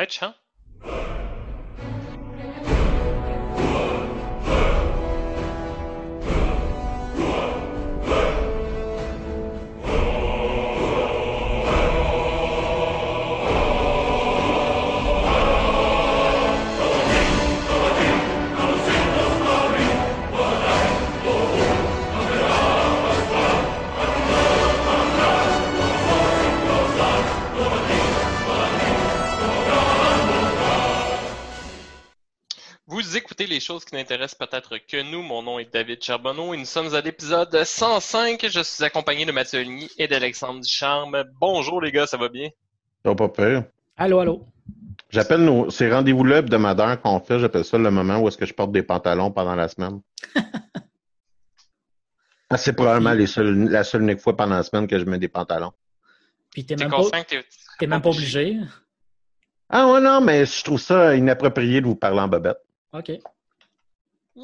Hey, choses qui n'intéressent peut-être que nous. Mon nom est David Charbonneau et nous sommes à l'épisode 105. Je suis accompagné de Mathieu Ligny et d'Alexandre Ducharme. Bonjour les gars, ça va bien? Ça va pas pire. Allô, allô? J'appelle nos, ces rendez-vous-là hebdomadaires qu'on fait, j'appelle ça le moment où est-ce que je porte des pantalons pendant la semaine. Ah, c'est probablement les seuls- la seule unique fois pendant la semaine que je mets des pantalons. Puis t'es T'es même, pas, conscient que t'es t'es même pas obligé? Ah ouais, non, mais je trouve ça inapproprié de vous parler en bobette. OK.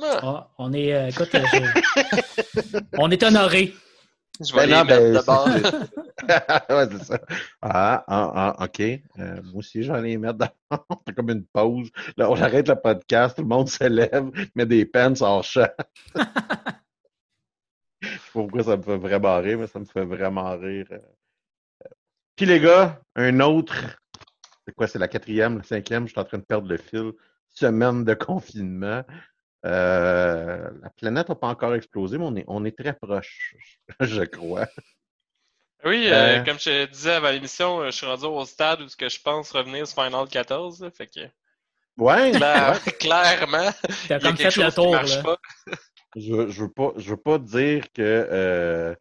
Ah, on est. euh, écoute, euh, je- on est honoré. je vais Ben les non, mettre ben, d'abord. c'est- ouais, c'est ça. Ah, ah, ah, OK. Euh, moi aussi, j'en ai mettre dans... C'est comme une pause. Là, on arrête le podcast, tout le monde se lève, met des pants hors champ. Je sais pas pourquoi ça me fait vraiment rire, mais ça me fait vraiment rire. Euh, Puis les gars, un autre... C'est quoi, c'est la quatrième, la cinquième? Je suis en train de perdre le fil. Semaine de confinement. Euh, la planète n'a pas encore explosé, mais on est, on est très proche, je crois. Oui, euh, Euh. comme je disais avant l'émission, je suis rendu au stade où ce que je pense revenir sur Final 14. là, fait que Ouais, clair- ouais. clairement, il y a quelque chose qui marche Là. pas. Je, je veux pas, je veux pas dire que euh,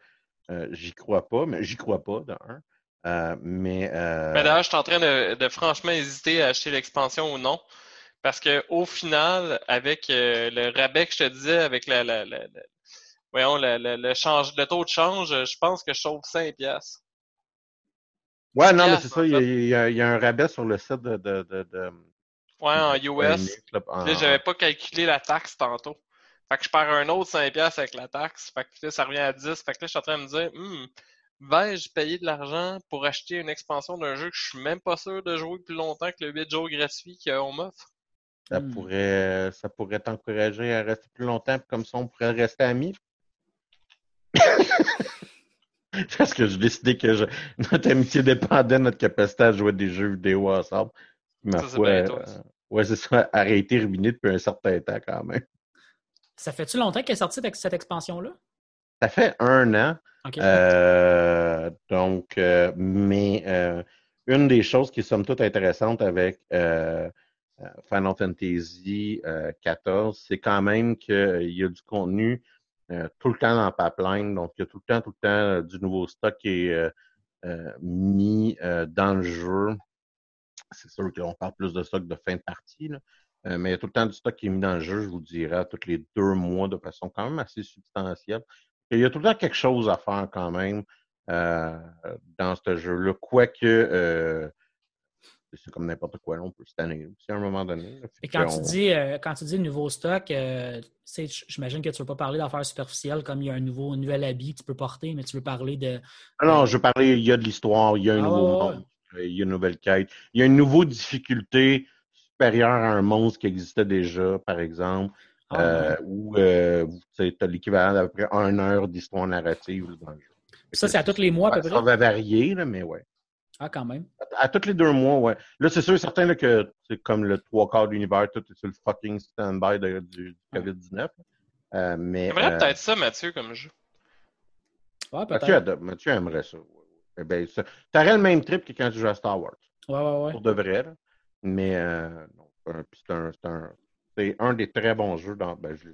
euh, j'y crois pas, mais j'y crois pas, de un. Euh, mais euh, Mais d'ailleurs, je suis en train de, de franchement hésiter à acheter l'expansion ou non. Parce que au final, avec euh, le rabais que je te disais, avec la, la, la- la- voyons, le, change, le taux de change, je pense que je sauve 5 piastres. ouais, non, mais c'est ça, il y, a, il y un rabais sur le site de, de, de, de- Ouais, en US. Là, en- j'avais pas calculé la taxe tantôt. Fait que je perds un autre 5 piastres avec la taxe. Fait que là, ça revient à 10. Fait que là, je suis en train de me dire, hmm, vais-je payer de l'argent pour acheter une expansion d'un jeu que je suis même pas sûr de jouer plus longtemps que le 8 jours gratuit qu'on m'offre? Ça Hmm. pourrait, ça pourrait t'encourager à rester plus longtemps, puis comme ça, on pourrait rester amis. Parce que j'ai décidé que je- notre amitié dépendait de notre capacité à jouer des jeux vidéo ensemble. Ma Ça, foi, bien euh, ouais, c'est ça, arrêté, ruiné depuis un certain temps quand même. Ça fait-tu longtemps qu'elle est sortie avec cette expansion-là? Ça fait un an. OK. Euh, donc, euh, mais euh, une des choses qui est somme toute intéressante avec Final Fantasy euh, XIV, c'est quand même qu'il y a du contenu euh, tout le temps dans le pipeline. Donc, il y a tout le temps, tout le temps euh, du nouveau stock qui est euh, euh, mis euh, dans le jeu. C'est sûr qu'on parle plus de stock de fin de partie. Euh, mais il y a tout le temps du stock qui est mis dans le jeu, je vous dirais, tous les deux mois de façon quand même assez substantielle. Il y a tout le temps quelque chose à faire quand même euh, dans ce jeu-là. Quoique, euh, c'est comme n'importe quoi, là, on peut se tanner aussi à un moment donné. là. Et quand que tu, on- dis, euh, quand tu dis nouveau stock, euh, j'imagine que tu ne veux pas parler d'affaires superficielles comme il y a un nouveau un nouvel habit que tu peux porter, mais tu veux parler de. Ah non, je veux parler, il y a de l'histoire, il y a un Ah, nouveau ouais, monde, euh, il y a une nouvelle quête, il y a une nouvelle difficulté supérieure à un monstre qui existait déjà, par exemple, Ah, euh, ouais. où euh, tu as l'équivalent d'à peu près une heure d'histoire narrative dans le jeu. Ça, c'est à tous les mois à peu Ça près? va varier, là, mais ouais. Ah, quand même. À tous les deux mois, ouais. Là, c'est sûr et certain là, que c'est comme le trois quarts de l'univers, tout est sur le fucking stand-by du, du COVID-19. Euh, mais J'aimerais euh, peut-être ça, Mathieu, comme jeu. Ouais, Mathieu, peut-être. Mathieu aimerait ça. Eh ben, ça- T'aurais le même trip que quand tu joues à Star Wars, Ouais, ouais, ouais. pour de vrai. là. Mais euh, non, c'est un- puis c'est un, c'est un, c'est un des très bons jeux dans. Ben, je,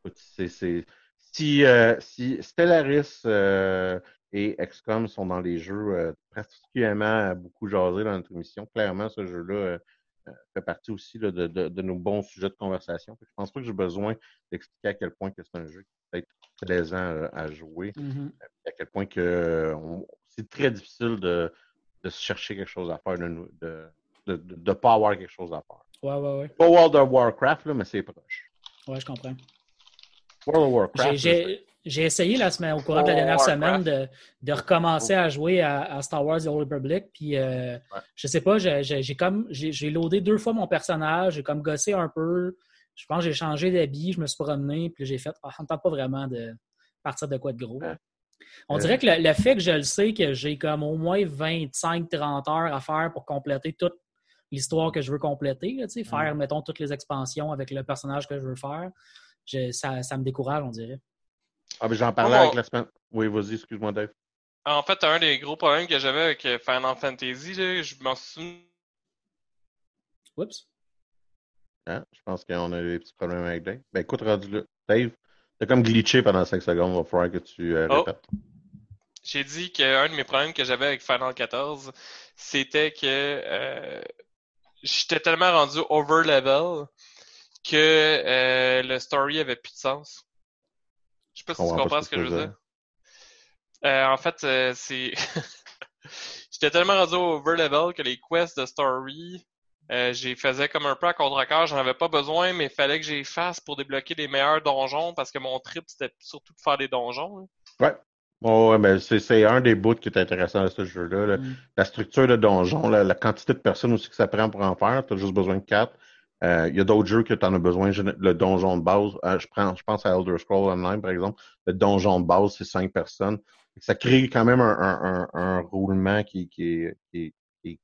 écoute, c'est, c'est- si, euh, si Stellaris euh, et XCOM sont dans les jeux euh, particulièrement beaucoup jasés dans notre émission, clairement, ce jeu-là euh, euh, fait partie aussi là, de, de, de nos bons sujets de conversation. Je pense pas que j'ai besoin d'expliquer à quel point que c'est un jeu qui peut être plaisant euh, à jouer Mhm. à quel point que euh, c'est très difficile de, de se chercher quelque chose à faire, de ne pas avoir quelque chose à faire. Ouais, ouais, ouais. Pas World of Warcraft, là, mais c'est proche. Ouais, je comprends. World of Warcraft, J'ai essayé la semaine, au courant de la dernière semaine de, de recommencer à jouer à, Star Wars The Old Republic. Puis, euh, je sais pas, j'ai comme j'ai loadé deux fois mon personnage, j'ai comme gossé un peu. Je pense que j'ai changé d'habit, je me suis promené, puis j'ai fait, ah, on ne tente pas vraiment de partir de quoi de gros. On dirait que le, fait que je le sais, que j'ai comme au moins 25-30 heures à faire pour compléter toute l'histoire que je veux compléter, là, faire, mettons, toutes les expansions avec le personnage que je veux faire, ça, ça me décourage, on dirait. Ah, mais j'en parlais avec la semaine. Oui, vas-y, excuse-moi, Dave. En fait, un des gros problèmes que j'avais avec euh, Final Fantasy, je m'en souviens. Oups. Hein? Je pense qu'on a des petits problèmes avec Dave. Ben écoute, rendu là. Dave, t'as comme glitché pendant 5 secondes, il va falloir que tu euh, oh. répètes. J'ai dit qu'un de mes problèmes que j'avais avec Final 14, c'était que euh, j'étais tellement rendu over level que le story avait plus de sens. Je sais pas si tu comprends ce que je veux dire. Euh, en fait, euh, c'est. J'étais tellement rendu au over level que les quests de story, euh, j'ai faisais comme un peu à contre-cœur. J'en avais pas besoin, mais il fallait que j'y fasse pour débloquer les meilleurs donjons parce que mon trip, c'était surtout de faire des donjons. Ouais. ouais, mais c'est un des bouts qui est intéressant de ce jeu-là. Mm. La structure de donjons, la, quantité de personnes aussi que ça prend pour en faire. Tu as juste besoin de quatre. Euh, il y a d'autres jeux que tu en as besoin. Le donjon de base, euh, je, prends, je pense à Elder Scrolls Online, par exemple. Le donjon de base, c'est cinq personnes. Ça crée quand même un, un, roulement qui, qui, est, qui, est,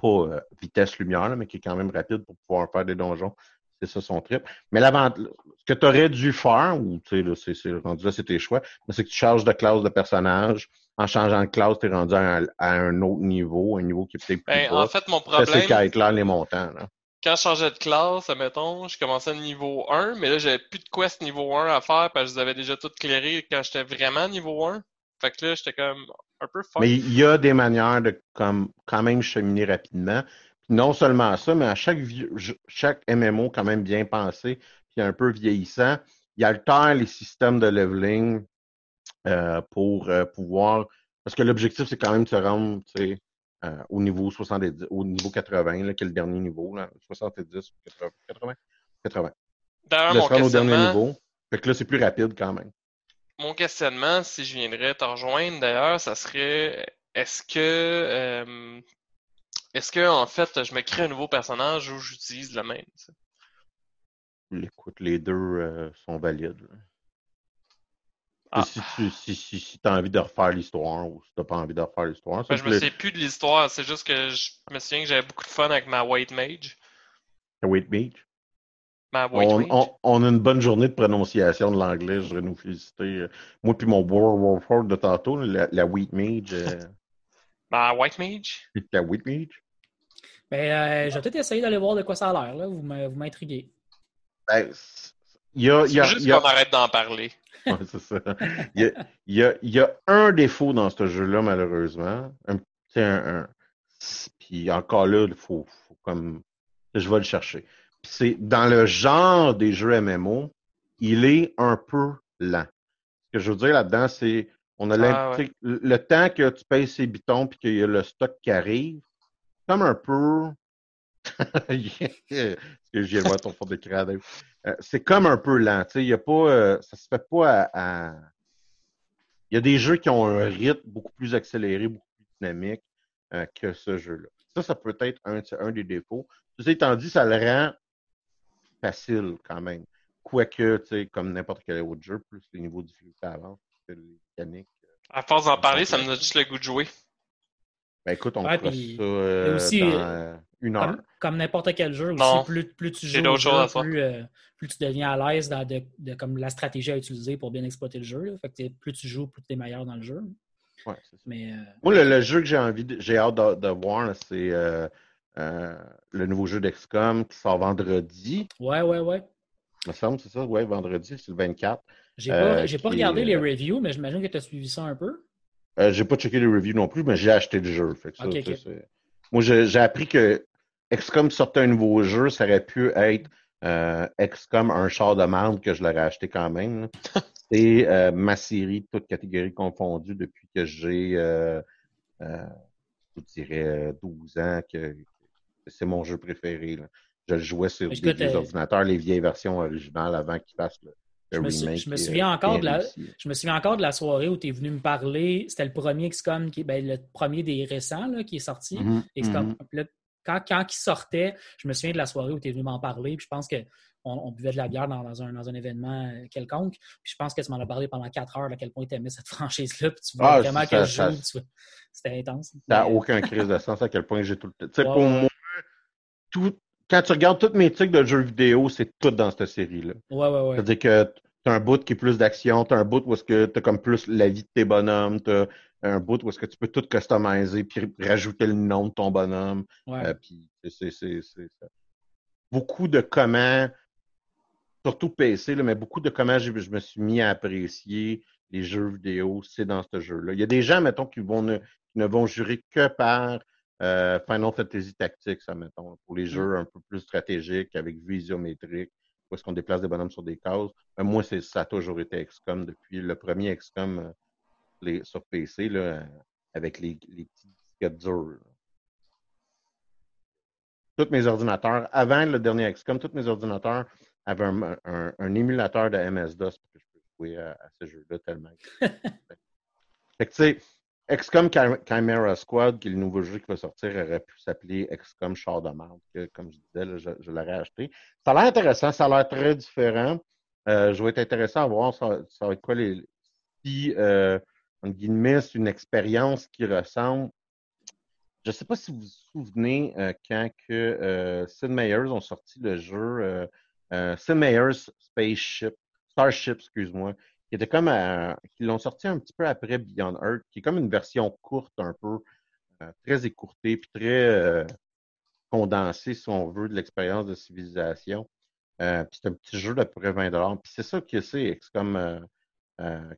pas euh, vitesse lumière, mais qui est quand même rapide pour pouvoir faire des donjons. C'est ça son trip. Mais ce que tu aurais dû faire, ou tu sais, c'est rendu là, c'est tes choix, c'est que tu changes de classe de personnage. En changeant de classe, tu es rendu à un, autre niveau, un niveau qui est peut-être plus ben, En fait, mon problème... C'est là les montants. Là quand je changeais de classe, admettons, je commençais niveau 1, mais là, j'avais plus de quest niveau 1 à faire parce que je les avais déjà toutes clairées quand j'étais vraiment niveau 1. Fait que là, j'étais comme un peu fort. Mais il y a des manières de comme, quand même cheminer rapidement. non seulement ça, mais à chaque, chaque MMO quand même bien pensé, puis un peu vieillissant, il altère les systèmes de leveling euh, pour euh, pouvoir. Parce que l'objectif, c'est quand même de se rendre, euh, au niveau 70, au niveau 80, là, qui est le dernier niveau, là, 70, 80, 80. D'ailleurs, mon questionnement... au dernier niveau. Fait que là, c'est plus rapide quand même. Mon questionnement, si je viendrais te rejoindre d'ailleurs, ça serait est-ce que euh, est-ce que en fait je me crée un nouveau personnage ou j'utilise le même? Écoute, les deux euh, sont valides. Ah. Si tu si, si, as envie de refaire l'histoire ou si tu n'as pas envie de refaire l'histoire. Ben, je me souviens plus de l'histoire, c'est juste que je me souviens que j'avais beaucoup de fun avec ma White Mage. La White Mage? Ma White on, Mage. On, a une bonne journée de prononciation de l'anglais, je voudrais nous féliciter. Moi puis mon World War Four de tantôt, la, la White Mage. Euh... Ma White Mage? La White Mage? Ben, euh, je vais peut-être essayer d'aller voir de quoi ça a l'air, là. Vous m'intriguez. Ben, il y a, y a, juste qu'on arrête d'en parler. c'est ça. Il y, a, il, y a, un défaut dans ce jeu-là, malheureusement. Un, un, puis encore là, il faut, faut, comme. Je vais le chercher. C'est dans le genre des jeux MMO, il est un peu lent. Ce que je veux dire là-dedans, c'est on a ah, le temps que tu payes ces bitons puis qu'il y a le stock qui arrive, comme un peu. Que j'ai voir ton fond d'écran, euh, c'est comme un peu lent. Il y a pas, euh, ça se fait pas à, Il y a des jeux qui ont un rythme beaucoup plus accéléré, beaucoup plus dynamique euh, que ce jeu-là. Ça, ça peut être un, un des défauts. Ceci étant dit, ça le rend facile quand même. Quoique, comme n'importe quel autre jeu, plus les niveaux de difficulté avancent, les mécaniques. À force d'en parler, ça me donne juste le goût de jouer. Ben écoute, on fera ça aussi, dans une heure. Comme, n'importe quel jeu aussi, plus, plus tu joues, plus, euh, plus tu deviens à l'aise dans de, de, comme la stratégie à utiliser pour bien exploiter le jeu. Fait que plus tu joues, plus tu es meilleur dans le jeu. Ouais, ça. Mais, euh, Moi, le, jeu que j'ai envie, j'ai hâte de, voir, c'est euh, le nouveau jeu d'XCOM qui sort vendredi. Ouais, ouais, ouais. me semble, c'est ça? Ouais, vendredi, c'est le 24. J'ai pas, pas regardé les reviews, mais j'imagine que tu as suivi ça un peu. Euh, j'ai pas checké les reviews non plus, mais j'ai acheté le jeu. Moi, j'ai appris que XCOM sortait un nouveau jeu, ça aurait pu être euh, XCOM un char de merde que je l'aurais acheté quand même. C'est euh, ma série, toutes catégories confondues, depuis que j'ai, euh, je dirais, 12 ans, que, c'est mon jeu préféré. Je le jouais sur des, ordinateurs, les vieilles versions originales avant qu'ils fassent Je me, je me, souviens encore de la, je me souviens encore de la soirée où tu es venu me parler. C'était le premier XCOM, qui, ben, le premier des récents là, qui est sorti. Mm quand, quand il sortait, je me souviens de la soirée où tu es venu m'en parler. Puis je pense qu'on on buvait de la bière dans, un, dans, un, événement euh, quelconque. Puis je pense que tu m'en as parlé pendant quatre heures à quel point tu aimais cette franchise-là. Puis tu ah, vraiment qu'elle joue. C'était intense. Ça n'a aucun crise de sens à quel point j'ai tout le temps. Tu sais, pour moi, tout, quand tu regardes tous mes trucs de jeux vidéo, c'est tout dans cette série-là. Ouais, ouais, ouais. C'est-à-dire que tu as un bout qui est plus d'action, tu as un bout où est-ce que tu as comme plus la vie de tes bonhommes, tu as un bout où est-ce que tu peux tout customiser puis rajouter le nom de ton bonhomme. Ouais. Euh, puis c'est, c'est, beaucoup de comment, surtout PC, là, mais beaucoup de comment je, me suis mis à apprécier les jeux vidéo, c'est dans ce jeu-là. Il y a des gens, mettons, qui, vont ne, qui ne vont jurer que par euh, Final Fantasy Tactics, ça, mettons, pour les mm. jeux un peu plus stratégiques, avec visiométrique, où est-ce qu'on déplace des bonhommes sur des cases. Euh, moi, c'est, ça a toujours été XCOM depuis le premier XCOM euh, les, sur PC, là, avec les, les petits disquettes durs. Tous mes ordinateurs, avant le dernier XCOM, tous mes ordinateurs avaient un, un, un émulateur de MS-DOS pour que je puisse jouer à, à ce jeu-là tellement. fait que, tu sais, XCOM Chimera Squad, qui est le nouveau jeu qui va sortir, aurait pu s'appeler XCOM Char que, comme je disais, je, l'aurais acheté. Ça a l'air intéressant, ça a l'air très différent. Euh, je vais être intéressant à voir ça, va quoi les. Si, euh, en guillemets, c'est une expérience qui ressemble. Je ne sais pas si vous vous souvenez euh, quand que Sid Meier's ont sorti le jeu Sid Meier's Spaceship, Starship, excuse-moi, qui était comme qui l'ont sorti un petit peu après Beyond Earth, qui est comme une version courte un peu, euh, très écourtée, puis très euh, condensée, si on veut, de l'expérience de civilisation. Euh, puis c'est un petit jeu d'à peu près 20 Puis c'est ça que c'est, c'est comme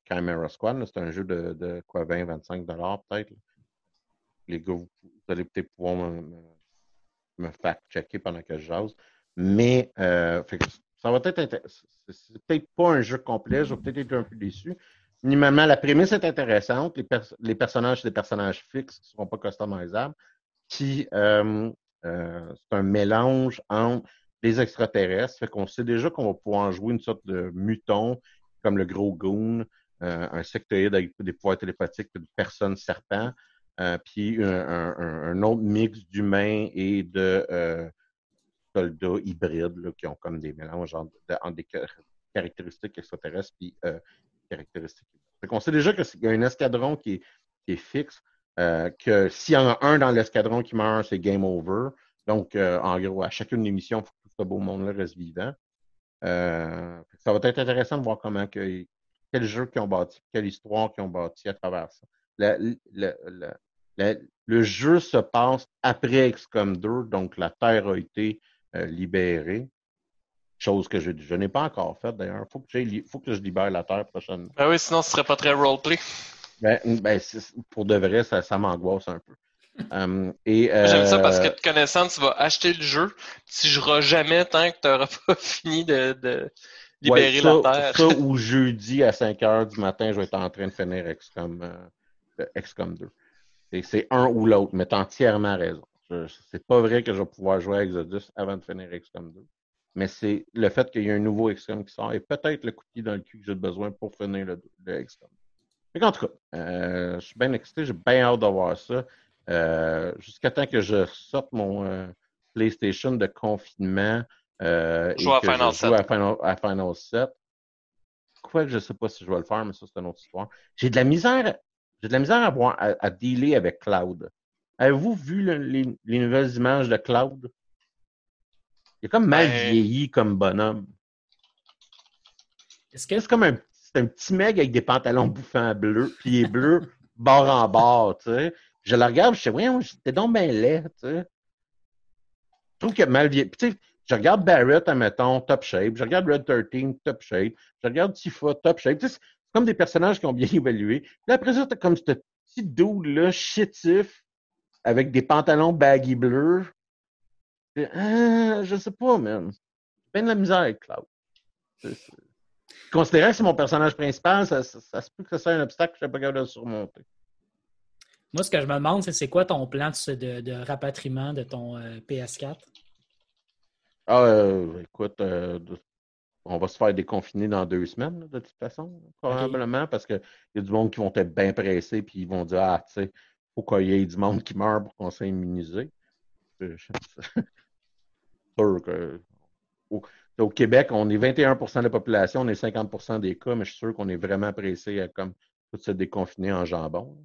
Chimera Squad, c'est un jeu de, quoi, 20-25 peut-être. Les gars, vous, allez peut-être pouvoir me, me fact-checker pendant que je jase. Mais fait ça va être c'est peut-être pas un jeu complet, je vais peut-être être un peu déçu. Minimalement, la prémisse est intéressante. Les, les personnages, c'est des personnages fixes qui ne seront pas customisables. Qui, euh, euh, c'est un mélange entre les extraterrestres. Fait qu'on sait déjà qu'on va pouvoir jouer une sorte de muton, comme le gros goon, euh, un sectoïde avec des pouvoirs télépathiques, de personnes serpents, puis un, un, autre mix d'humains et de soldats hybrides qui ont comme des mélanges entre, des caractéristiques extraterrestres et euh, caractéristiques. Fait on sait déjà qu'il y a un escadron qui est, fixe, euh, que s'il y en a un dans l'escadron qui meurt, c'est game over. Donc, euh, en gros, à chacune des missions, il faut que tout ce beau monde-là reste vivant. ça va être intéressant de voir comment que, quel jeu qu'ils ont bâti, quelle histoire qu'ils ont bâti à travers ça. Le, jeu se passe après XCOM 2, donc la Terre a été euh, libéré. Chose que je, je n'ai pas encore faite d'ailleurs. Il faut, que faut que je libère la Terre prochainement. Ben oui, sinon ce serait pas très roleplay. Ben, ben pour de vrai, ça, ça m'angoisse un peu. Um, J'aime ça parce que euh, te connaissant, tu vas acheter le jeu, tu joueras jamais tant que tu n'auras pas fini de, de libérer la Terre. Ça ou jeudi à 5 heures du matin, je vais être en train de finir XCOM, euh, XCOM 2. C'est un ou l'autre, mais tu as entièrement raison. C'est pas vrai que je vais pouvoir jouer à Exodus avant de finir XCOM 2. Mais c'est le fait qu'il y ait un nouveau XCOM qui sort et peut-être le coup de pied dans le cul que j'ai besoin pour finir le, le XCOM. en tout cas, euh, je suis bien excité, j'ai bien hâte d'avoir ça. Euh, jusqu'à temps que je sorte mon euh, PlayStation de confinement euh, et que à Final je joue à Final, à Final 7. Quoi que je sais pas si je vais le faire, mais ça, c'est une autre histoire. J'ai de la misère, j'ai de la misère à, voir, à dealer avec Cloud. Avez-vous vu les, nouvelles images de Cloud? Il est comme mal ben, vieilli comme bonhomme. Est-ce que c'est comme un, un, petit mec avec des pantalons bouffants bleus, pieds bleus, bord en bord, tu sais. Je le regarde, je sais, voyons, t'es donc bien laid, tu sais. Je trouve qu'il a mal vieilli. Tu sais, je regarde Barrett, admettons, top shape. Je regarde Red 13, top shape. Je regarde Tifa, top shape. Tu sais, c'est comme des personnages qui ont bien évalué. Puis après ça, t'as comme ce petit dude-là, chétif, avec des pantalons baggy bleus. Euh, je sais pas, man. Peine de la misère avec Cloud. Considérant que c'est mon personnage principal, ça, se peut que ça soit un obstacle que je suis pas capable de surmonter. Moi, ce que je me demande, c'est c'est quoi ton plan de, de, rapatriement de ton euh, PS4? Ah, euh, écoute, euh, on va se faire déconfiner dans deux semaines, de toute façon, probablement, parce qu'il y a du monde qui vont être bien pressés, puis ils vont dire Ah, tu sais, faut qu'il y ait du monde qui meurt pour qu'on soit immunisé. sûr que. Au, Québec, on est 21% de la population, on est 50% des cas, mais je suis sûr qu'on est vraiment pressé à comme tout se déconfiner en jambon.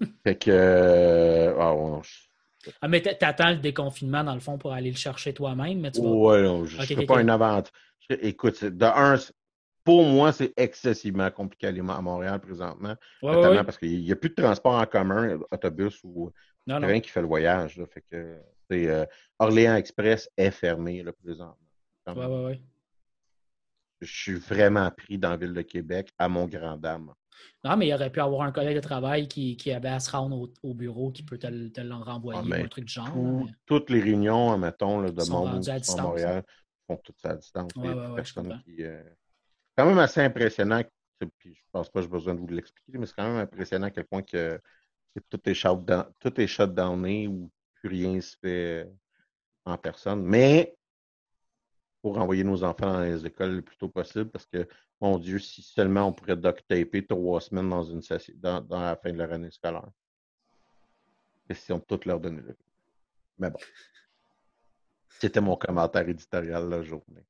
fait que. Euh, ah, ah, mais t'attends le déconfinement, dans le fond, pour aller le chercher toi-même, mais tu vas... Ouais, non, je ne fais pas une aventure. Écoute, de un, pour moi, c'est excessivement compliqué à Montréal présentement. notamment parce qu'il n'y a plus de transport en commun, autobus ou rien qui fait le voyage. fait que, euh, Orléans Express est fermé là, présentement. Oui, oui, oui. Je suis vraiment pris dans la ville de Québec à mon grand dame. Non, mais il aurait pu avoir un collègue de travail qui, qui avait à se rendre au, bureau qui peut te, te le renvoyer ah, ou un truc du genre. Toutes les réunions, mettons, là, de monde à Montréal font toutes ça à distance. Ouais, ouais, qui, euh, quand même assez impressionnant. Puis je pense pas que j'ai besoin de vous l'expliquer, mais c'est quand même impressionnant à quel point que, tout est shutdown, tout est shutdowné ou plus rien se fait en personne. Mais pour envoyer nos enfants dans les écoles le plus tôt possible, parce que, mon Dieu, si seulement on pourrait duct taper trois semaines dans, une dans, dans la fin de leur année scolaire. Question de toute leur donner le Mais bon. C'était mon commentaire éditorial de la journée.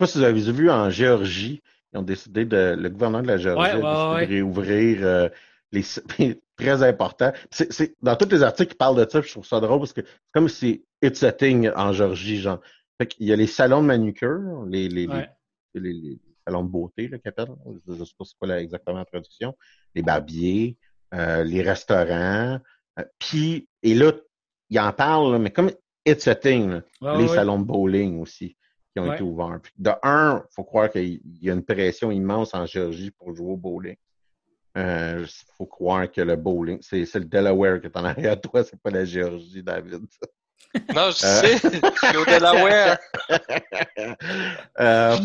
Je ne sais pas si vous avez vu en Géorgie, ils ont décidé de. Le gouvernement de la Géorgie a décidé de réouvrir euh, les très important. C'est, dans tous les articles qui parlent de ça, je trouve ça drôle parce que c'est comme si it's a thing en Georgie, genre. Fait il y a les salons de manucure, les, les, les, salons de beauté, là, Je ne sais pas c'est quoi exactement la traduction. Les barbiers, euh, les restaurants. Euh, puis, et là, ils en parlent, mais comme it's a thing, les salons de bowling aussi qui ont été ouverts. de un, il faut croire qu'il y a une pression immense en Géorgie pour jouer au bowling. Il euh, faut croire que le bowling, c'est le Delaware qui est en arrière de toi, c'est pas la Géorgie, David. Non, je euh. sais, c'est au Delaware. euh,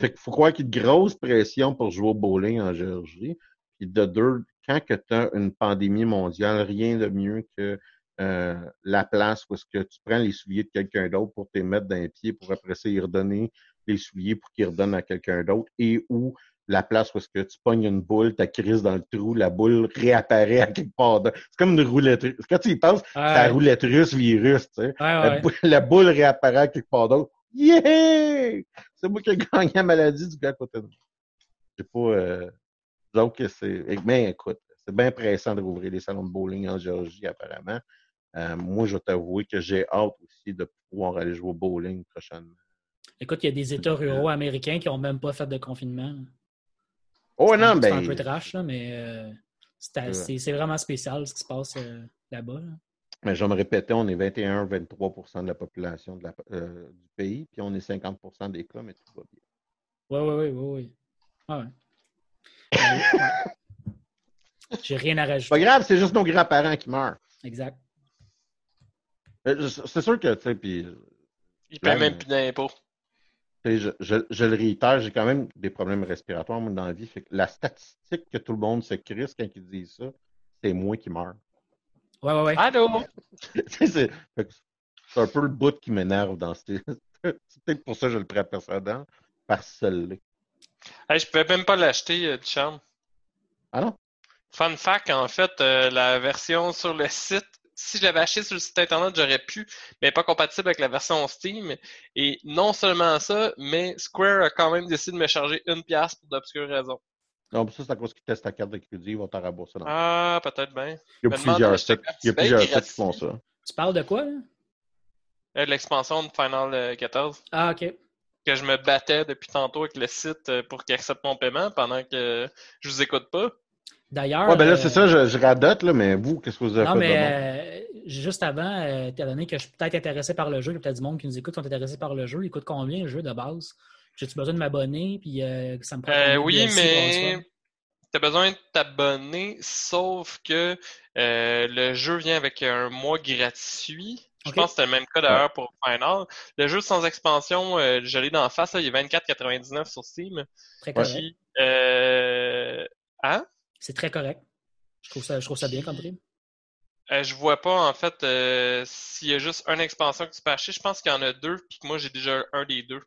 fait faut croire qu'il y a une grosse pression pour jouer au bowling en Géorgie. Puis de deux, quand tu as une pandémie mondiale, rien de mieux que euh, la place où est-ce que tu prends les souliers de quelqu'un d'autre pour te mettre d'un pied pour après ça y redonner les souliers pour qu'il redonne à quelqu'un d'autre et où la place où est-ce que tu pognes une boule, ta crise dans le trou, la boule réapparaît à quelque part. C'est comme une roulette russe. Quand tu y penses, c'est la roulette russe virus, tu sais. la, boule, réapparaît à quelque part d'autre. Yeah! C'est moi qui ai gagné la maladie du gars à côté de moi. J'ai pas... Euh... Donc, c'est... Mais écoute, c'est bien pressant de rouvrir les salons de bowling en Géorgie, apparemment. Euh, moi, je vais t'avouer que j'ai hâte aussi de pouvoir aller jouer au bowling prochainement. Écoute, il y a des États ruraux américains qui n'ont même pas fait de confinement. Oh non, ben. C'est un peu trash, là, mais euh, c'est vraiment spécial ce qui se passe euh, là-bas. Mais je vais me répéter, on est 21-23% de la population de la, euh, du pays, puis on est 50% des cas, mais tout va bien. Oui, oui, oui, oui. oui. Ah J'ai rien à rajouter. Pas grave, c'est juste nos grands-parents qui meurent. Exact. C'est sûr que, tu sais, puis. Ils paient même plus d'impôts. Je, je, le réitère, j'ai quand même des problèmes respiratoires dans la vie. Fait que la statistique que tout le monde se crisse quand ils disent ça, c'est moi qui meurs. Ouais, ouais, ouais. Allô? c'est un peu le bout qui m'énerve dans ce. c'est peut-être pour ça que je le prends précédent, par seul. Hey, je pouvais même pas l'acheter, euh, charme. Ah non? Fun fact, en fait, euh, la version sur le site si je l'avais acheté sur le site internet, j'aurais pu, mais pas compatible avec la version Steam. Et non seulement ça, mais Square a quand même décidé de me charger une pièce pour d'obscures raisons. Non, ça, c'est à cause qu'ils testent ta carte de crédit, ils vont t'en rembourser. ah, peut-être bien. Il y a plusieurs sites, il y a plusieurs sites qui font ça. Tu parles de quoi, là? Euh, l'expansion de Final 14. Euh, ah, OK. Que je me battais depuis tantôt avec le site euh, pour qu'il accepte mon paiement pendant que je vous écoute pas. D'ailleurs. Ouais, ben là, c'est ça, je, je, radote, là, mais vous, qu'est-ce que vous avez non, mais euh, juste avant, euh, étant donné que je suis peut-être intéressé par le jeu, il y a peut-être du monde qui nous écoute qui sont intéressés par le jeu. Il coûte combien le jeu de base? J'ai-tu besoin de m'abonner? Puis euh, ça me prend. Euh, oui, mais tu as besoin de t'abonner, sauf que euh, le jeu vient avec un mois gratuit. Je pense que c'était le même cas d'ailleurs pour Final. Le jeu sans expansion, euh, je l'ai d'en face, là, il est 24,99 sur Steam. Très correct. euh... Hein? C'est très correct. Je trouve ça, je trouve ça bien comme prix. Euh, je vois pas, en fait, euh, s'il y a juste une expansion que tu peux acheter. Je pense qu'il y en a deux, puis que moi, j'ai déjà un des deux.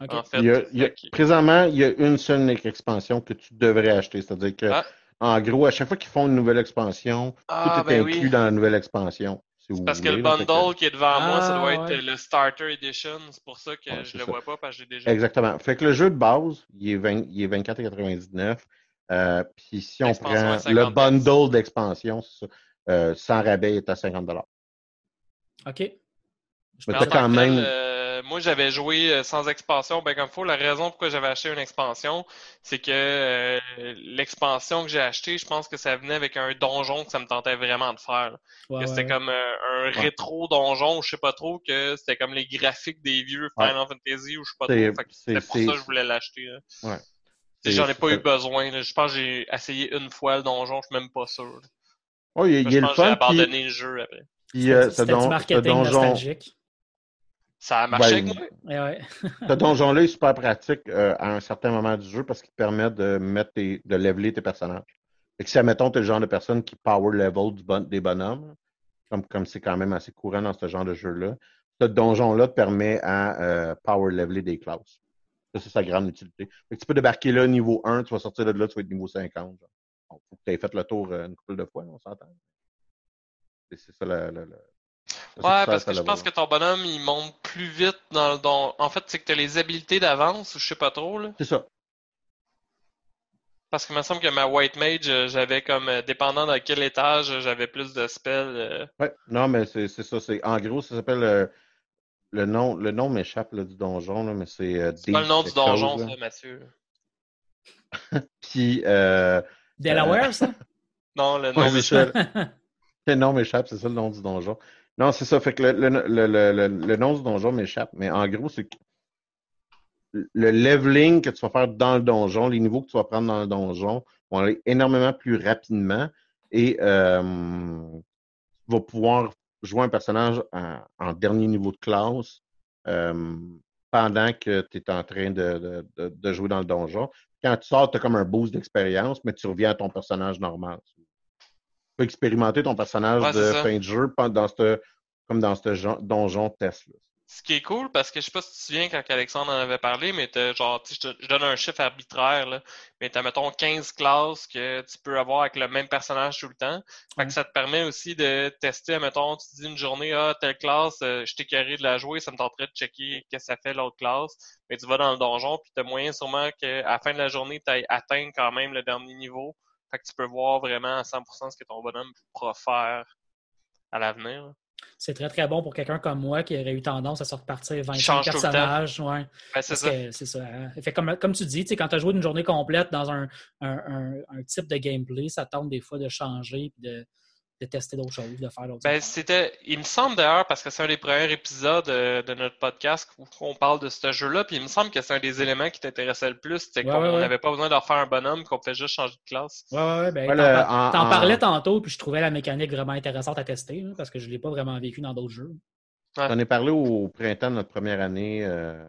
En fait, il y a, Présentement, il y a une seule expansion que tu devrais acheter. C'est-à-dire que, ah. en gros, à chaque fois qu'ils font une nouvelle expansion, ah, tout est ben inclus dans la nouvelle expansion. parce que le bundle qui est devant moi, ça doit ah, être le Starter Edition. C'est pour ça que je ne le vois pas, parce que j'ai déjà. Exactement. Fait que le jeu de base, il est, 20, il est 24,99. Euh, puis si on prend le bundle d'expansion, euh, sans rabais, il est à 50 OK. Je quand même... Euh, moi, j'avais joué sans expansion, ben comme faut. La raison pourquoi j'avais acheté une expansion, c'est que euh, l'expansion que j'ai achetée, je pense que ça venait avec un donjon que ça me tentait vraiment de faire. c'était comme un rétro donjon, je sais pas trop, que c'était comme les graphiques des vieux Final Fantasy ou je sais pas trop. C'est pour ça que je voulais l'acheter. J'en ai pas eu besoin. Je pense que j'ai essayé une fois le donjon, je suis même pas sûr. Oh, il y a, le fun. J'ai abandonné le jeu après. C'était du marketing nostalgique. Ça a marché avec moi? Ouais, ce donjon-là est super pratique euh, à un certain moment du jeu parce qu'il te permet de mettre de leveler tes personnages. Et que si, admettons, tu es le genre de personne qui power level du bon, des bonhommes, comme comme c'est quand même assez courant dans ce genre de jeu-là, ce donjon-là te permet à euh, power leveler des classes. Ça, c'est sa grande utilité. tu peux débarquer là niveau 1, tu vas sortir de là, tu vas être niveau 50. Il faut que tu aies fait le tour euh, une couple de fois, on s'entend. C'est ça le, le, Ouais, parce que je pense que ton bonhomme, il monte plus vite dans, dans... En fait, c'est que tu as les habiletés d'avance, ou je sais pas trop, là. C'est ça. Parce qu'il me semble que ma White Mage, euh, j'avais comme, euh, dépendant dans quel étage, j'avais plus de spells. Euh. Ouais, non, mais c'est ça. En gros, ça s'appelle... le nom, le nom m'échappe du donjon, là, mais c'est... c'est pas le nom du donjon, ça, Mathieu. Puis... Euh, Delaware, ça? non, le nom m'échappe. le nom m'échappe, c'est ça le nom du donjon. Non, c'est ça. Fait que le, le, le, le, nom du donjon m'échappe, mais en gros, c'est que le leveling que tu vas faire dans le donjon, les niveaux que tu vas prendre dans le donjon vont aller énormément plus rapidement et euh, tu vas pouvoir jouer un personnage en, dernier niveau de classe euh, pendant que tu es en train de, de, de, jouer dans le donjon. Quand tu sors, tu as comme un boost d'expérience, mais tu reviens à ton personnage normal peux expérimenter ton personnage de fin de jeu dans ce, comme dans ce donjon test. Là. Ce qui est cool, parce que je sais pas si tu te souviens quand Alexandre en avait parlé, mais genre, je, je donne un chiffre arbitraire, là, mais tu as, mettons, 15 classes que tu peux avoir avec le même personnage tout le temps. Fait que ça te permet aussi de tester, mettons, tu dis une journée, ah, telle classe, euh, je t'ai carré de la jouer, ça me tenterait de checker qu'est-ce que ça fait l'autre classe. Mais tu vas dans le donjon, puis tu as moyen sûrement qu'à la fin de la journée, tu atteint quand même le dernier niveau fait que tu peux voir vraiment à 100% ce que ton bonhomme pourra faire à l'avenir. C'est très très bon pour quelqu'un comme moi qui aurait eu tendance à se repartir 25 personnages. Ouais. c'est ça. C'est ça. Hein. Fait comme, comme tu dis, quand tu as joué une journée complète dans un, un, un, type de gameplay, ça tente des fois de changer et de, de tester d'autres choses, de faire d'autres ben, c'était, il me semble d'ailleurs, parce que c'est un des premiers épisodes euh, de notre podcast où on parle de ce jeu-là, puis il me semble que c'est un des éléments qui t'intéressait le plus, c'est qu'on n'avait pas besoin de refaire un bonhomme, qu'on pouvait juste changer de classe. Ouais, ouais, ben, t'en, parlais tantôt, puis je trouvais la mécanique vraiment intéressante à tester, parce que je ne l'ai pas vraiment vécu dans d'autres jeux. On est parlé au printemps de notre première année, euh,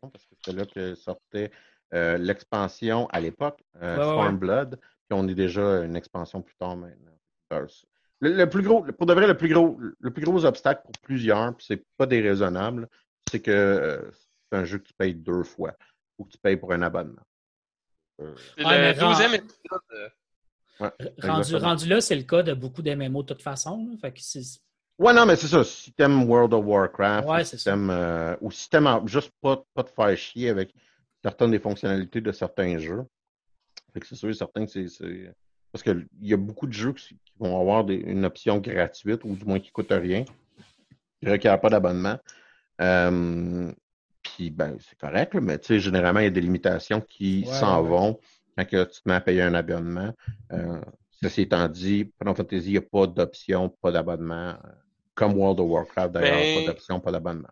parce que c'était là que sortait euh, l'expansion à l'époque, Storm Blood, puis on est déjà une expansion plus tard maintenant. Le, plus gros, pour de vrai, le plus gros, le plus gros obstacle pour plusieurs, puis c'est pas déraisonnable, c'est que euh, c'est un jeu que tu payes deux fois ou que tu payes pour un abonnement. Euh, le douzième épisode. Euh, rendu, là, c'est le cas de beaucoup d'MMO de toute façon. Fait que ouais, non, mais c'est ça. Si t'aimes World of Warcraft, ou si t'aimes ou si t'aimes juste pas, pas te faire chier avec certaines des fonctionnalités de certains jeux. Fait que c'est sûr et certain que c'est parce qu'il y a beaucoup de jeux qui, vont avoir une option gratuite ou du moins qui ne coûte rien, qui ne requiert pas d'abonnement. Euh, puis, ben, c'est correct, mais tu sais, généralement, il y a des limitations qui s'en vont quand tu te mets à payer un abonnement. Euh, ceci étant dit, Final Fantasy, il n'y a pas d'option, pas d'abonnement. Comme World of Warcraft, d'ailleurs, pas ben, d'option, pas d'abonnement.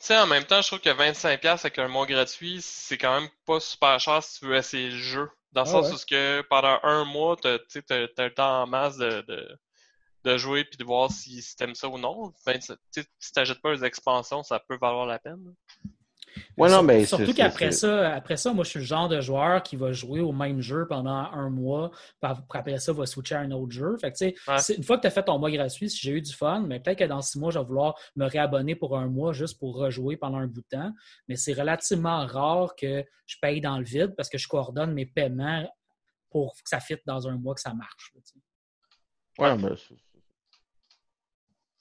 Tu sais, en même temps, je trouve que 25$ avec un mois gratuit, c'est quand même pas super cher si tu veux essayer le jeu. Dans le ah sens où que pendant un mois, tu as, le temps en masse de, de, jouer puis de voir si, si t'aimes ça ou non. si tu n'achètes pas les expansions, ça peut valoir la peine. Ouais, non, mais Surtout qu'après ça, après ça, moi, je suis le genre de joueur qui va jouer au même jeu pendant un mois, puis après ça, va switcher à un autre jeu. Fait que, une fois que tu as fait ton mois gratuit, si j'ai eu du fun, mais peut-être que dans six mois, je vais vouloir me réabonner pour un mois juste pour rejouer pendant un bout de temps. Mais c'est relativement rare que je paye dans le vide parce que je coordonne mes paiements pour que ça fitte dans un mois, que ça marche. ouais, mais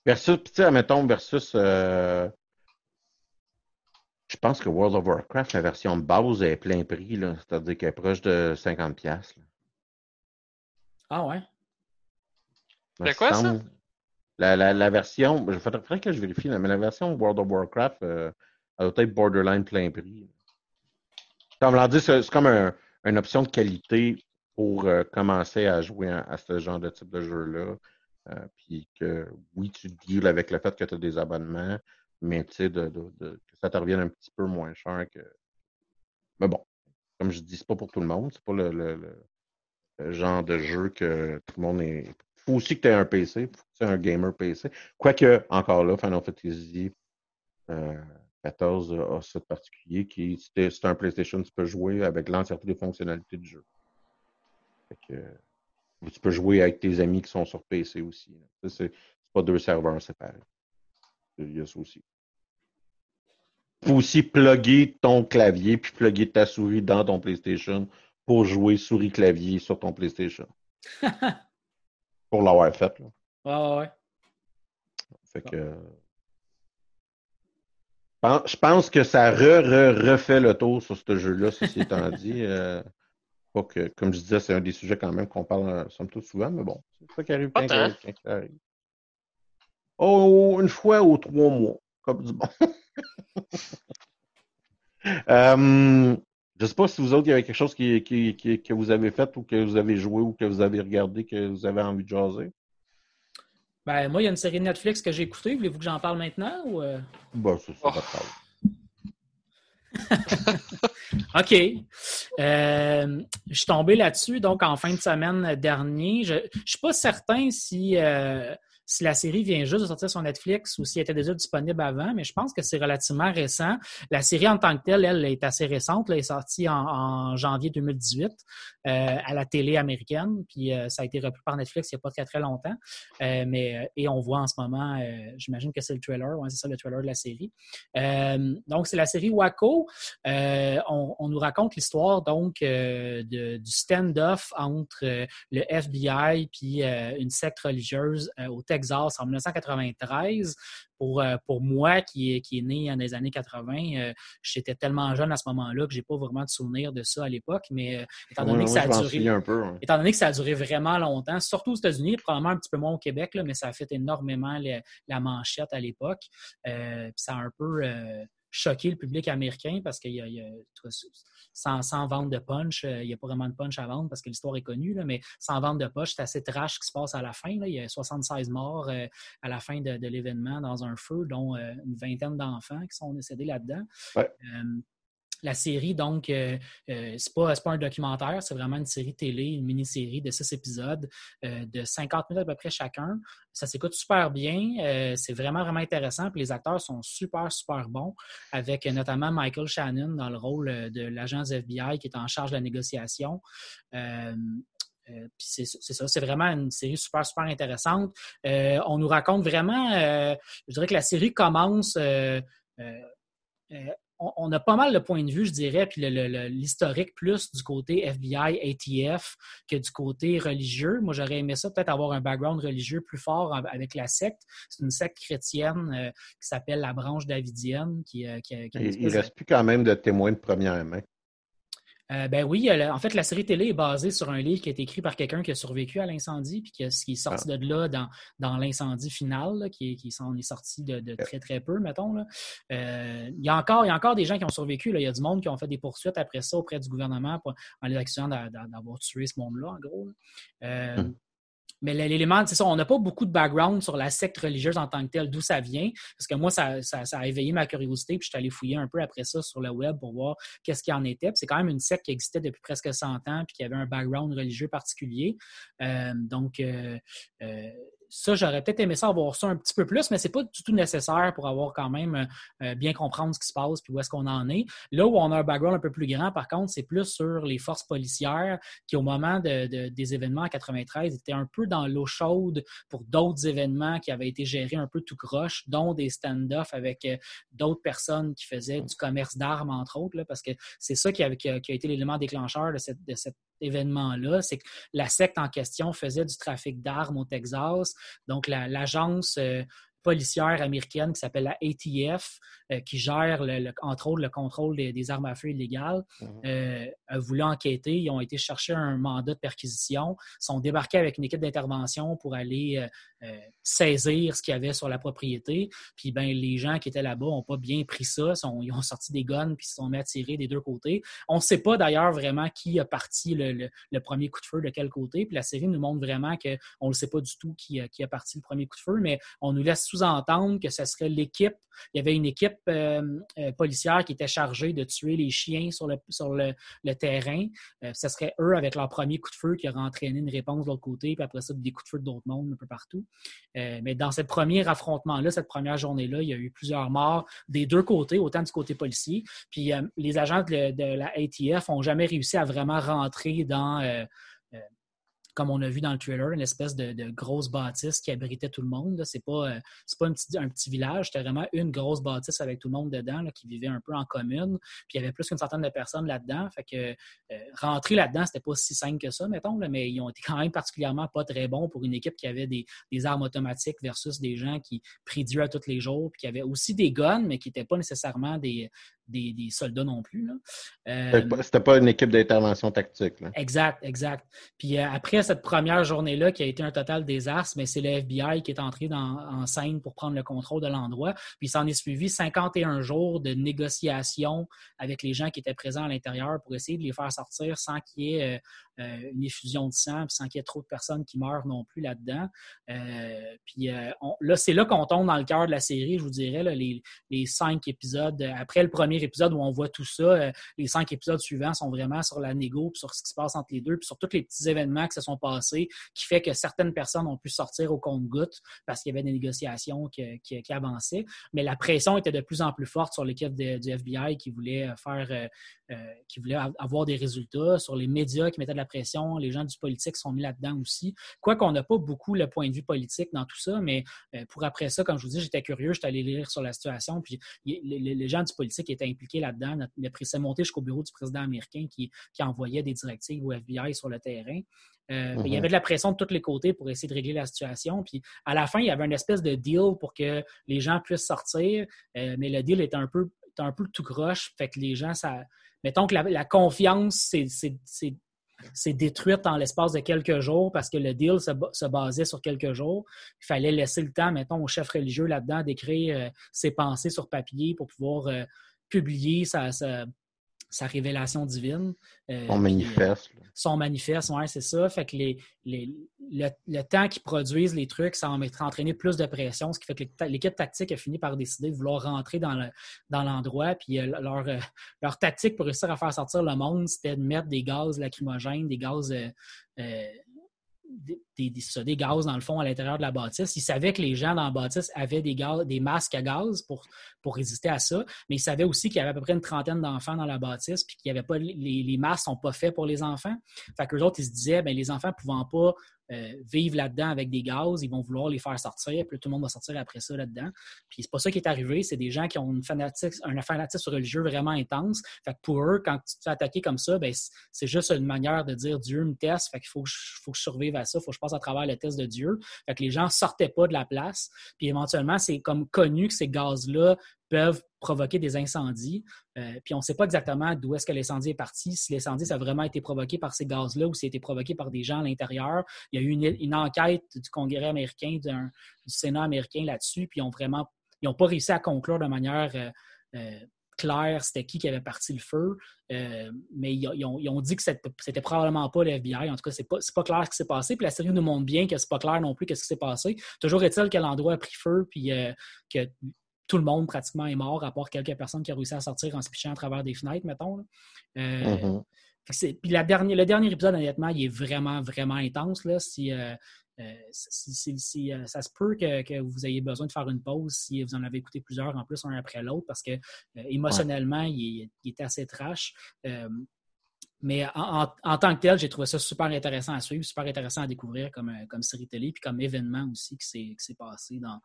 Versus, tu sais, mettons, versus. Euh, je pense que World of Warcraft, la version de base est plein prix, c'est-à-dire qu'elle est proche de 50$. Ah ouais? C'est quoi ça? La, la, la version, je faudrait que je vérifie, mais la version World of Warcraft, euh, elle doit être borderline plein prix. Comme dit, c'est comme un, une option de qualité pour euh, commencer à jouer à, ce genre de type de jeu-là. Euh, puis que oui, tu deals avec le fait que tu as des abonnements, mais tu sais, de, que ça te revienne un petit peu moins cher que. Mais bon, comme je dis, c'est pas pour tout le monde. C'est pas le, genre de jeu que tout le monde est. Faut aussi que tu aies un PC, faut que tu aies un gamer PC. Quoique, encore là, Final Fantasy euh, 14 a ce particulier qui, c'est un PlayStation, tu peux jouer avec l'entièreté des fonctionnalités du jeu. Tu peux jouer avec tes amis qui sont sur PC aussi. C'est pas deux serveurs séparés. Il y a ça aussi. Tu peux aussi plugger ton clavier puis plugger ta souris dans ton PlayStation pour jouer souris-clavier sur ton PlayStation. pour l'avoir fait. Là. Ouais, ouais. Fait que. Je pense que ça re, re, refait le tour sur ce jeu-là, ceci étant dit. Euh, que, comme je disais, c'est un des sujets quand même qu'on parle euh, somme toute souvent, mais bon, c'est ça qui arrive quand, ça arrive. Oh, une fois ou trois mois, comme du bon. euh, je ne sais pas si vous autres, il y avait quelque chose qui, qui, que vous avez fait ou que vous avez joué ou que vous avez regardé, que vous avez envie de jaser. Ben, moi, il y a une série Netflix que j'ai écoutée. Voulez-vous que j'en parle maintenant? Ou... Euh? Ben, c'est ça, oh. OK. Euh, je suis tombé là-dessus, donc en fin de semaine dernier. Je ne suis pas certain si euh, si la série vient juste de sortir sur Netflix ou si elle était déjà disponible avant, mais je pense que c'est relativement récent. La série en tant que telle, elle, est assez récente. Elle est sortie en, janvier 2018 euh, à la télé américaine, puis euh, ça a été repris par Netflix il n'y a pas très, très longtemps. Euh, mais, et on voit en ce moment, j'imagine que c'est le trailer, ouais, c'est ça le trailer de la série. donc, c'est la série Waco. On, nous raconte l'histoire donc du stand-off entre le FBI puis une secte religieuse au Texas Texas en 1993. Pour, euh, pour moi, qui est, qui est né dans les années 80, euh, j'étais tellement jeune à ce moment-là que j'ai pas vraiment de souvenir de ça à l'époque. Mais euh, étant, donné que ça a duré, étant donné que ça a duré vraiment longtemps, surtout aux États-Unis, probablement un petit peu moins au Québec, là, mais ça a fait énormément la manchette à l'époque. ça a un peu choqué le public américain parce qu'il y a, sans, sans, vente de punch, euh, il n'y a pas vraiment de punch à vendre parce que l'histoire est connue, là, mais sans vente de punch, c'est assez trash qui se passe à la fin. Là. Il y a 76 morts euh, à la fin de, l'événement dans un feu, dont euh, une vingtaine d'enfants qui sont décédés là-dedans la série, donc, euh, euh c'est pas, un documentaire, c'est vraiment une série télé, une mini-série de six épisodes euh, de 50 minutes à peu près chacun. Ça s'écoute super bien, euh, c'est vraiment, vraiment intéressant. Puis les acteurs sont super, super bons, avec notamment Michael Shannon dans le rôle de l'agence FBI qui est en charge de la négociation. c'est ça, c'est vraiment une série super, super intéressante. on nous raconte vraiment, je dirais que la série commence on, a pas mal de points de vue, je dirais, puis l'historique plus du côté FBI, ATF que du côté religieux. Moi, j'aurais aimé ça, peut-être avoir un background religieux plus fort avec la secte. C'est une secte chrétienne euh, qui s'appelle la branche davidienne. Qui, euh, qui, qui il reste plus quand même de témoins de première main. Euh, ben oui, en fait, la série télé est basée sur un livre qui a été écrit par quelqu'un qui a survécu à l'incendie, puis qui, est sorti ah. de là dans, dans l'incendie final, qui, qui est sorti de, très, très peu, mettons. Euh, il, y a encore, il y a encore des gens qui ont survécu. Là. Il y a du monde qui ont fait des poursuites après ça auprès du gouvernement pour, en les accusant d'avoir tué ce monde-là, en gros. Euh, hum. Mais l'élément, c'est ça, on n'a pas beaucoup de background sur la secte religieuse en tant que telle, d'où ça vient. Parce que moi, ça, a éveillé ma curiosité, puis je suis allé fouiller un peu après ça sur le web pour voir qu'est-ce qu'il en était. c'est quand même une secte qui existait depuis presque 100 ans, puis qui avait un background religieux particulier. Euh, donc, euh, euh, ça, j'aurais peut-être aimé ça avoir ça un petit peu plus, mais c'est pas du tout nécessaire pour avoir quand même euh, bien comprendre ce qui se passe puis où est-ce qu'on en est. Là où on a un background un peu plus grand, par contre, c'est plus sur les forces policières qui, au moment des événements en 93, étaient un peu dans l'eau chaude pour d'autres événements qui avaient été gérés un peu tout croche, dont des stand-off avec euh, d'autres personnes qui faisaient du commerce d'armes, entre autres, parce que c'est ça qui a, été l'élément déclencheur de, de cet événement-là. C'est que la secte en question faisait du trafic d'armes au Texas donc, l'agence euh, policière américaine qui s'appelle la ATF, euh, qui gère, le, entre autres, le contrôle des, armes à feu illégales, euh, a voulu enquêter. Ils ont été chercher un mandat de perquisition, sont débarqués avec une équipe d'intervention pour aller saisir ce qu'il y avait sur la propriété. Puis, ben, les gens qui étaient là-bas n'ont pas bien pris ça. ils ont sorti des guns puis se sont mis à tirer des deux côtés. On ne sait pas d'ailleurs vraiment qui a parti le, premier coup de feu de quel côté. Puis la série nous montre vraiment qu'on ne sait pas du tout qui, qui a parti le premier coup de feu, mais on nous laisse entendre que ce serait l'équipe. Il y avait une équipe euh, euh, policière qui était chargée de tuer les chiens sur le, terrain. Euh, ce serait eux, avec leur premier coup de feu, qui auraient entraîné une réponse de l'autre côté, puis après ça, des coups de feu d'autres mondes un peu partout. mais dans ce premier affrontement-là, cette première journée-là, il y a eu plusieurs morts des deux côtés, autant du côté policier. Puis les agents de, de la ATF n'ont jamais réussi à vraiment rentrer dans comme on a vu dans le trailer, une espèce de, grosse bâtisse qui abritait tout le monde. Ce n'est pas, euh, pas un, petit, un petit village, c'était vraiment une grosse bâtisse avec tout le monde dedans qui vivait un peu en commune. Puis il y avait plus qu'une centaine de personnes là-dedans. Fait que euh, rentrer là-dedans, c'était pas si simple que ça, mettons, mais ils ont été quand même particulièrement pas très bons pour une équipe qui avait des, armes automatiques versus des gens qui prient Dieu à tous les jours, puis qui avaient aussi des guns, mais qui n'étaient pas nécessairement des, des, soldats non plus. Euh, C'était pas une équipe d'intervention tactique. Exact, exact. Puis euh, après cette première journée-là, qui a été un total désastre, mais c'est le FBI qui est entré dans, en scène pour prendre le contrôle de l'endroit. Puis s'en est suivi 51 jours de négociations avec les gens qui étaient présents à l'intérieur pour essayer de les faire sortir sans qu'il y ait euh, euh, une effusion de sang, puis sans qu'il y ait trop de personnes qui meurent non plus là-dedans. Puis là, c'est là qu'on tombe dans le cœur de la série, je vous dirais, les, les, cinq épisodes. Après le premier épisode où on voit tout ça, les cinq épisodes suivants sont vraiment sur la négo, puis sur ce qui se passe entre les deux, puis sur tous les petits événements qui se sont passés, qui fait que certaines personnes ont pu sortir au compte-gouttes parce qu'il y avait des négociations qui, avançaient. Mais la pression était de plus en plus forte sur l'équipe du FBI qui voulait faire, qui voulait avoir des résultats, sur les médias qui mettaient de la pression, les gens du politique sont mis là-dedans aussi. Quoi qu'on n'a pas beaucoup le point de vue politique dans tout ça, mais euh, pour après ça, comme je vous dis, j'étais curieux, j'étais allé lire sur la situation, puis les, gens du politique étaient impliqués là-dedans. s'est monté jusqu'au bureau du président américain qui, envoyait des directives au FBI sur le terrain. Euh, il y mhm. avait de la pression de tous les côtés pour essayer de régler la situation. Puis à la fin, il y avait une espèce de deal pour que les gens puissent sortir, euh, mais le deal était un peu, un peu tout croche. Fait que les gens, ça. Mettons que la, la confiance, c'est c'est détruite en l'espace de quelques jours parce que le deal se, basait sur quelques jours. Il fallait laisser le temps, mettons, au chef religieux là-dedans d'écrire euh, ses pensées sur papier pour pouvoir euh, publier sa, sa révélation divine. Euh, son manifeste. son manifeste, oui, c'est ça. Fait que les, le, temps qu'ils produisent les trucs, ça en mettra entraîner plus de pression, ce qui fait que l'équipe tactique a fini par décider de vouloir rentrer dans l'endroit. Le, puis euh, leur, euh, leur tactique pour réussir à faire sortir le monde, c'était de mettre des gaz lacrymogènes, des gaz des, des, gaz dans le fond à l'intérieur de la bâtisse. Ils savaient que les gens dans la bâtisse avaient des, masques à gaz pour, résister à ça, mais ils savaient aussi qu'il y avait à peu près une trentaine d'enfants dans la bâtisse, puis qu'il y avait pas les, masques sont pas faits pour les enfants. Fait autres, ils se disaient, ben les enfants pouvant pas euh, vivent là-dedans avec des gaz, ils vont vouloir les faire sortir, puis tout le monde va sortir après ça là-dedans. Puis c'est pas ça qui est arrivé, c'est des gens qui ont une fanatisme, un fanatisme religieux vraiment intense. Fait que pour eux, quand tu te fais attaquer comme ça, ben, c'est juste une manière de dire Dieu me teste, fait qu'il faut que, je, survive à ça, il faut que à travers le test de Dieu. Fait que les gens sortaient pas de la place. Puis éventuellement, c'est comme connu que ces gaz-là peuvent provoquer des incendies. Euh, puis on ne sait pas exactement d'où est-ce que l'incendie est parti, si l'incendie ça a vraiment été provoqué par ces gaz-là ou si a été provoqué par des gens à l'intérieur. Il y a eu une, enquête du Congrès américain, du Sénat américain là-dessus, puis ils ont vraiment ils n'ont pas réussi à conclure de manière euh, euh, claire c'était qui qui avait parti le feu, mais ils, ont, dit que c'était probablement pas le FBI. En tout cas, c'est pas, pas clair ce qui s'est passé. Puis la série nous montre bien que c'est pas clair non plus qu'est-ce qui s'est passé. Toujours est-il que l'endroit a pris feu, puis que tout le monde pratiquement est mort, à part quelques personnes qui ont réussi à sortir en se pichant à travers des fenêtres, mettons. Euh, mm-hmm. Puis la dernière, le dernier épisode, honnêtement, il est vraiment, vraiment intense. Là. Si, euh, ça se peut que, vous ayez besoin de faire une pause si vous en avez écouté plusieurs en plus, un après l'autre, parce que émotionnellement, il, était assez trash. Mais en, tant que tel, j'ai trouvé ça super intéressant à suivre, super intéressant à découvrir comme, comme série télé, puis comme événement aussi qui s'est passé dans,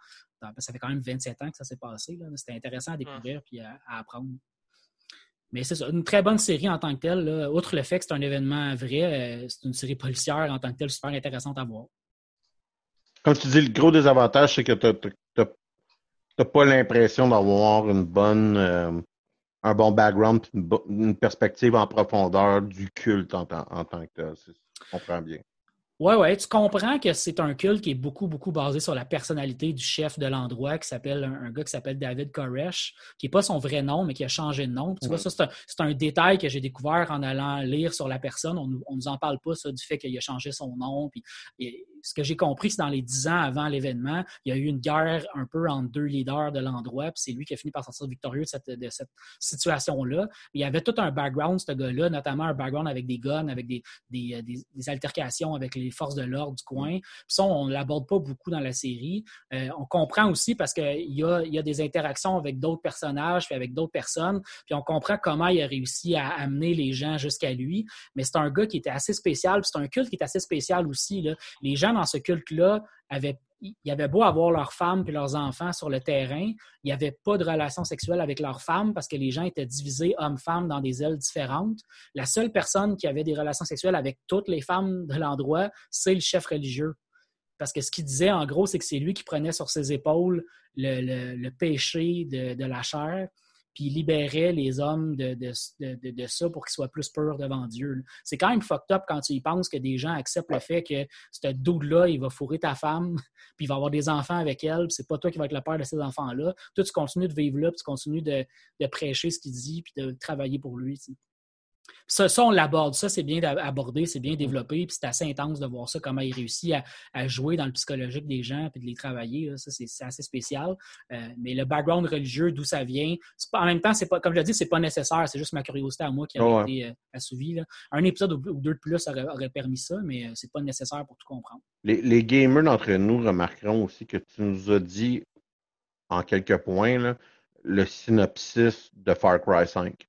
Ça fait quand même 27 ans que ça s'est passé. C'était intéressant à découvrir puis à, apprendre. Mais c'est ça, une très bonne série en tant que telle. Outre le fait que c'est un événement vrai, euh, c'est une série policière en tant que telle super intéressante à voir. Comme tu dis, le gros désavantage, c'est que tu n'as pas l'impression d'avoir une bonne. Euh, un bon background, une, perspective en profondeur du culte en, en tant que tel. Je comprends bien. Oui, oui, tu comprends que c'est un culte qui est beaucoup, beaucoup basé sur la personnalité du chef de l'endroit, qui s'appelle un, gars qui s'appelle David Koresh, qui n'est pas son vrai nom, mais qui a changé de nom. Tu vois, ça, c'est un, détail que j'ai découvert en allant lire sur la personne. On ne nous en parle pas, ça, du fait qu'il a changé son nom. Puis, ce que j'ai compris, c'est dans les dix ans avant l'événement, il y a eu une guerre un peu entre deux leaders de l'endroit, puis c'est lui qui a fini par sortir victorieux de cette, situation-là. Il y avait tout un background, ce gars-là, notamment un background avec des guns, avec des, des, des, altercations avec les forces de l'ordre du coin. Puis ça, on ne l'aborde pas beaucoup dans la série. Euh, on comprend aussi parce qu'il y a, y a des interactions avec d'autres personnages, puis avec d'autres personnes, puis on comprend comment il a réussi à amener les gens jusqu'à lui. Mais c'est un gars qui était assez spécial, puis c'est un culte qui est assez spécial aussi. Là. Les gens dans ce culte-là il avait beau avoir leurs femmes et leurs enfants sur le terrain, il n'y avait pas de relation sexuelle avec leurs femmes parce que les gens étaient divisés hommes-femmes dans des ailes différentes. La seule personne qui avait des relations sexuelles avec toutes les femmes de l'endroit, c'est le chef religieux. Parce que ce qu'il disait, en gros, c'est que c'est lui qui prenait sur ses épaules le, péché de, la chair puis il libérait les hommes de, de, ça pour qu'ils soient plus purs devant Dieu. C'est quand même fucked up quand tu y penses que des gens acceptent le fait que ce dude-là, il va fourrer ta femme, puis il va avoir des enfants avec elle, puis c'est pas toi qui vas être le père de ces enfants-là. Toi, tu continues de vivre là, puis tu continues de, prêcher ce qu'il dit, puis de travailler pour lui. Ça, on l'aborde. Ça, c'est bien abordé, c'est bien développé, puis c'est assez intense de voir ça, comment il réussit à, jouer dans le psychologique des gens, puis de les travailler. Ça, c'est assez spécial. Euh, mais le background religieux, d'où ça vient, en même temps, c'est pas, comme je l'ai dit, c'est pas nécessaire. C'est juste ma curiosité à moi qui a été euh, assouvie. Un épisode ou deux de plus aurait, permis ça, mais euh, c'est pas nécessaire pour tout comprendre. Les, gamers d'entre nous remarqueront aussi que tu nous as dit en quelques points le synopsis de Far Cry 5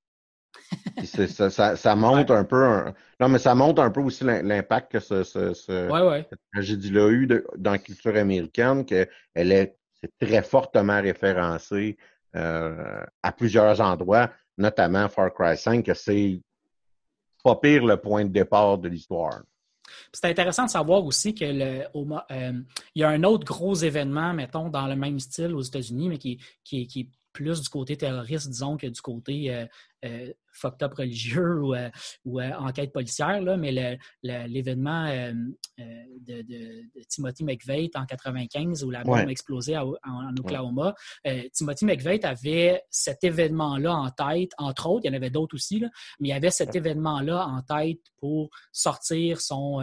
ça, ça, montre un peu non, mais ça montre un peu aussi l'impact que ce, ce, cette tragédie-là a eu dans la culture américaine, qu'elle est, très fortement référencée euh, à plusieurs endroits, notamment Far Cry 5, que c'est pas pire le point de départ de l'histoire. C'est intéressant de savoir aussi que le, euh, il y a un autre gros événement, mettons, dans le même style aux États-Unis, mais qui, qui, qui, est plus du côté terroriste, disons, que du côté euh, euh, fucked up religieux ou, euh, ou enquête policière, là, mais l'événement de, Timothy McVeigh en 95 où la bombe a explosé en, Oklahoma, Timothy McVeigh avait cet événement-là en tête, entre autres, il y en avait d'autres aussi, là, mais il avait cet événement-là en tête pour sortir son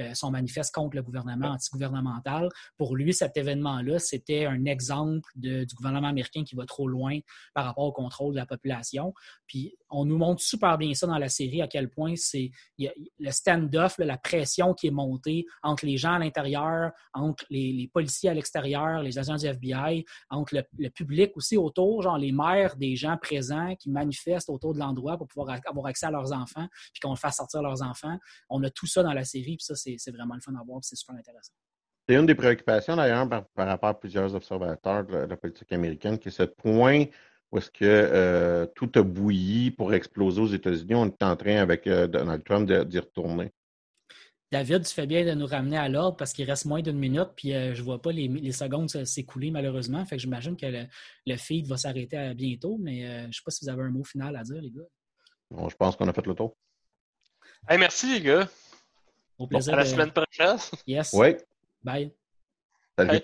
euh, son manifeste contre le gouvernement antigouvernemental. Pour lui, cet événement-là, c'était un exemple du gouvernement américain qui va trop loin par rapport au contrôle de la population. Puis on nous montre super bien ça dans la série, à quel point c'est le stand-off, la pression qui est montée entre les gens à l'intérieur, entre les, policiers à l'extérieur, les agents du FBI, entre le, public aussi autour, genre les maires des gens présents qui manifestent autour de l'endroit pour pouvoir avoir accès à leurs enfants, puis qu'on fasse sortir leurs enfants. On a tout ça dans la série, puis ça, c'est vraiment le fun à voir, c'est super intéressant. C'est une des préoccupations d'ailleurs par, rapport à plusieurs observateurs de la, politique américaine, qui est ce point où est-ce que euh, tout a bouilli pour exploser aux États-Unis. On est en train avec euh, Donald Trump d'y retourner. David, tu fais bien de nous ramener à l'ordre parce qu'il reste moins d'une minute, puis euh, je ne vois pas les, secondes s'écouler malheureusement. Fait que j'imagine que le, feed va s'arrêter bientôt, mais je ne sais pas si vous avez un mot final à dire, les gars. Bon, je pense qu'on a fait le tour. merci, les gars. Au plaisir. à la semaine prochaine. Yes. Oui. Bye. Salut.